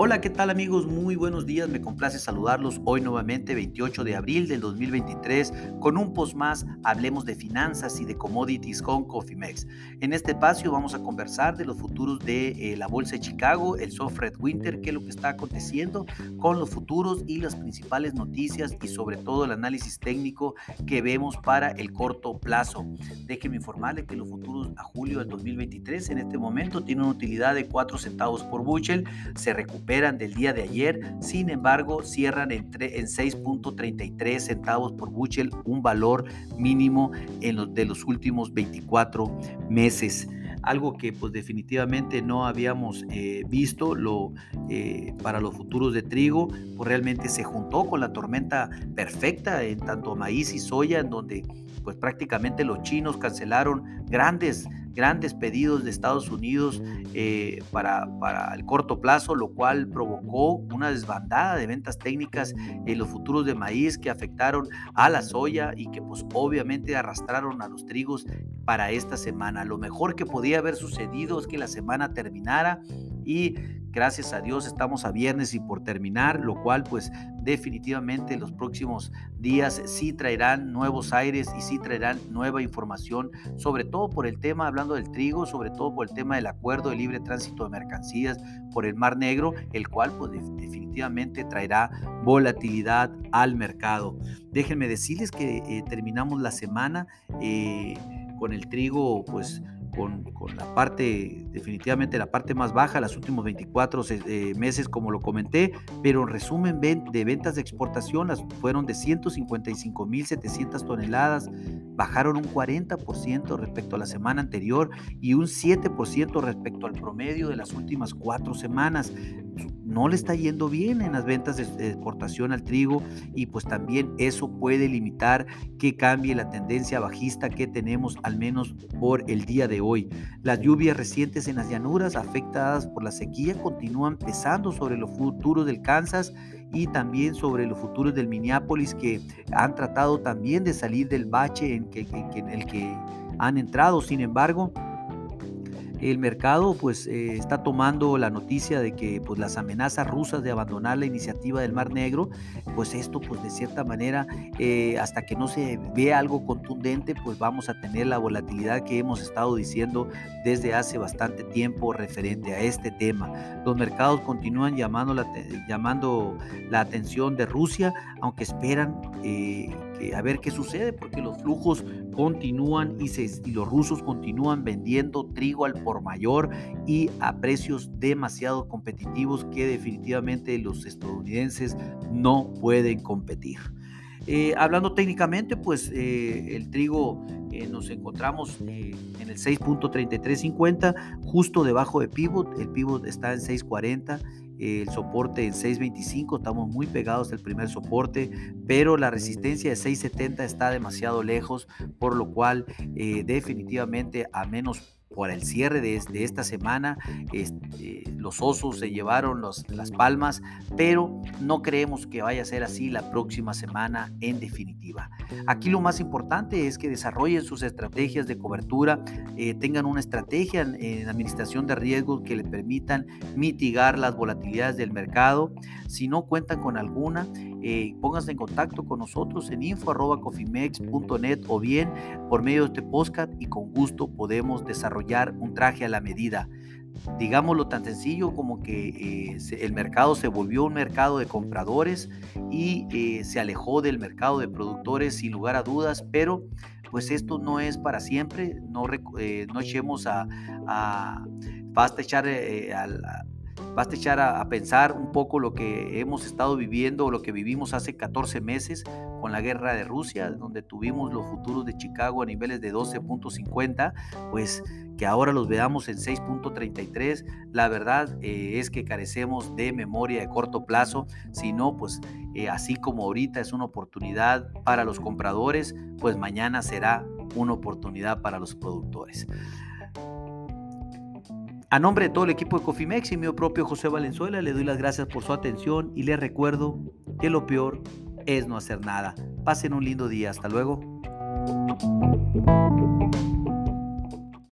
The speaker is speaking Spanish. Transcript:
Hola, ¿qué tal amigos? Muy buenos días, me complace saludarlos hoy nuevamente 28 de abril del 2023 con un post más, hablemos de finanzas y de commodities con Cofimex. En este espacio vamos a conversar de los futuros de eh, la Bolsa de Chicago, el soft red winter, qué es lo que está aconteciendo con los futuros y las principales noticias y sobre todo el análisis técnico que vemos para el corto plazo. Déjenme informarle que los futuros a julio del 2023 en este momento tienen una utilidad de 4 centavos por bushel, se recupera del día de ayer, sin embargo cierran en, en 6.33 centavos por bushel, un valor mínimo en los, de los últimos 24 meses. Algo que pues definitivamente no habíamos eh, visto lo, eh, para los futuros de trigo, pues realmente se juntó con la tormenta perfecta en tanto maíz y soya, en donde pues prácticamente los chinos cancelaron grandes grandes pedidos de Estados Unidos eh, para, para, el corto plazo, lo cual provocó una desbandada de ventas técnicas en los futuros de maíz que afectaron a la soya y que pues obviamente arrastraron a los trigos para esta semana. Lo mejor que podía haber sucedido es que la semana terminara y gracias a Dios estamos a viernes y por terminar, lo cual pues definitivamente los próximos días sí traerán nuevos aires y sí traerán nueva información, sobre todo por el tema, hablando del trigo, sobre todo por el tema del acuerdo de libre tránsito de mercancías por el Mar Negro, el cual pues definitivamente traerá volatilidad al mercado. Déjenme decirles que eh, terminamos la semana eh, con el trigo pues con, la parte, definitivamente la parte más baja, los últimos 24 eh, meses, como lo comenté, pero en resumen de ventas de exportación las fueron de 155.700 toneladas, bajaron un 40% respecto a la semana anterior y un 7% respecto al promedio de las últimas cuatro semanas no le está yendo bien en las ventas de exportación al trigo y pues también eso puede limitar que cambie la tendencia bajista que tenemos al menos por el día de hoy. Las lluvias recientes en las llanuras afectadas por la sequía continúan pesando sobre los futuros del Kansas y también sobre los futuros del Minneapolis que han tratado también de salir del bache en, en el que han entrado. Sin embargo, el mercado pues eh, está tomando la noticia de que pues las amenazas rusas de abandonar la iniciativa del Mar Negro, pues esto pues de cierta manera eh, hasta que no se vea algo contundente pues vamos a tener la volatilidad que hemos estado diciendo desde hace bastante tiempo referente a este tema. Los mercados continúan llamando la, llamando la atención de Rusia, aunque esperan eh, a ver qué sucede, porque los flujos continúan y, los rusos continúan vendiendo trigo al por mayor y a precios demasiado competitivos que definitivamente los estadounidenses no pueden competir. Eh, hablando técnicamente, pues eh, el trigo eh, nos encontramos en el 6.3350, justo debajo de pivot. El pivot está en 640 el soporte en 6.25, estamos muy pegados del primer soporte, pero la resistencia de 6.70 está demasiado lejos, por lo cual definitivamente a menos por el cierre de, esta semana. Este, los osos se llevaron las palmas, pero no creemos que vaya a ser así la próxima semana en definitiva. Aquí lo más importante es que desarrollen sus estrategias de cobertura, eh, tengan una estrategia en, en, administración de riesgos que les permitan mitigar las volatilidades del mercado. Si no cuentan con alguna, eh, pónganse en contacto con nosotros en info.cofimex.net o bien por medio de este podcast y con gusto podemos desarrollar un traje a la medida. Digámoslo tan sencillo como que eh, el mercado se volvió un mercado de compradores y eh, se alejó del mercado de productores sin lugar a dudas, pero pues esto no es para siempre, no, no echemos a, a basta echar al Basta echar a, pensar un poco lo que hemos estado viviendo o lo que vivimos hace 14 meses con la guerra de Rusia, donde tuvimos los futuros de Chicago a niveles de 12.50, pues que ahora los veamos en 6.33, la verdad eh, es que carecemos de memoria de corto plazo, si no, pues eh, así como ahorita es una oportunidad para los compradores, pues mañana será una oportunidad para los productores. A nombre de todo el equipo de Cofimex y mío propio José Valenzuela, le doy las gracias por su atención y le recuerdo que lo peor es no hacer nada. Pasen un lindo día. Hasta luego.